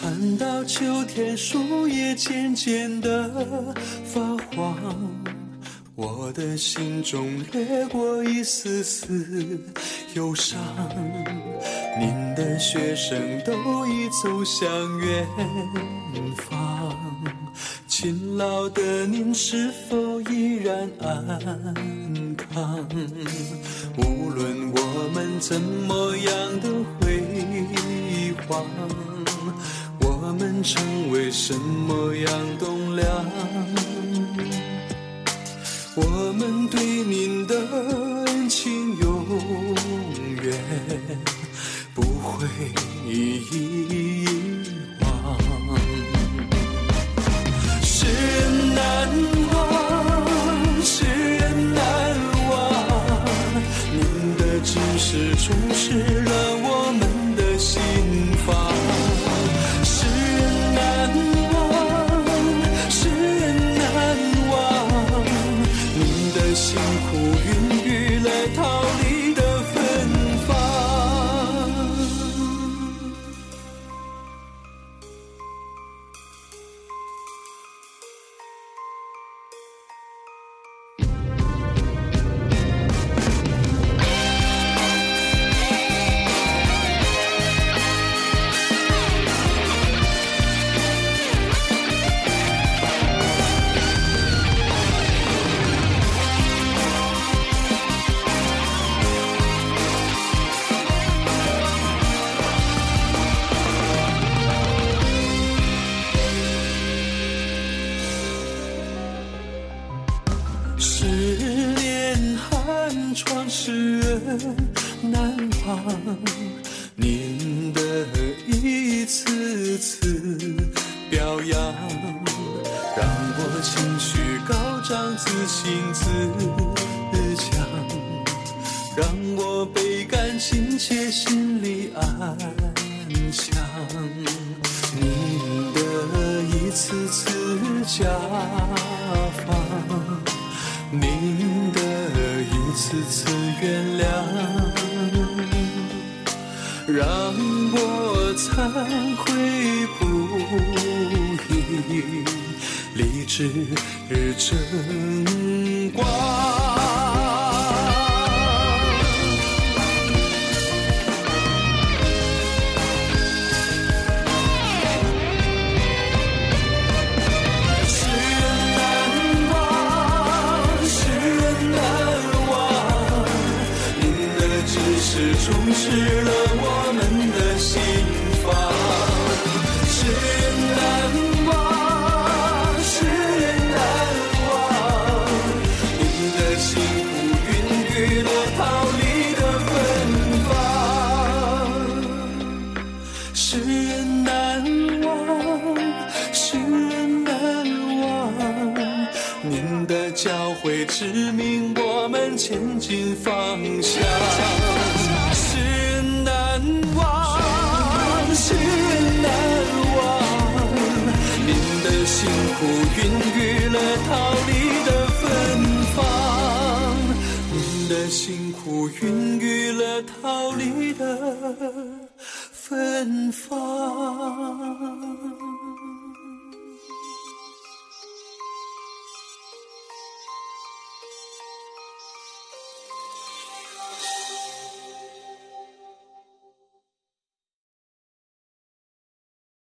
看到秋天树叶渐渐的发黄，我的心中掠过一丝丝忧伤。您的学生都已走向远方，勤劳的您是否依然安康？无论我们怎么样的辉煌。们成为什么样栋梁？我们对您的恩情永远不会十年寒窗，世人难忘。您的一次次表扬，让我情绪高涨，自信自强，让我倍感亲切，心里安详。您的一次次家访。您的一次次原谅，让我惭愧不已，立志争光。充实了我们的心房，世人难忘，世人难忘，您的辛苦孕育了桃李的芬芳。世人难忘，世人难忘，您的教诲指明我们前进方向。辛苦孕育了桃李的芬芳，您的辛苦孕育了桃李的芬芳。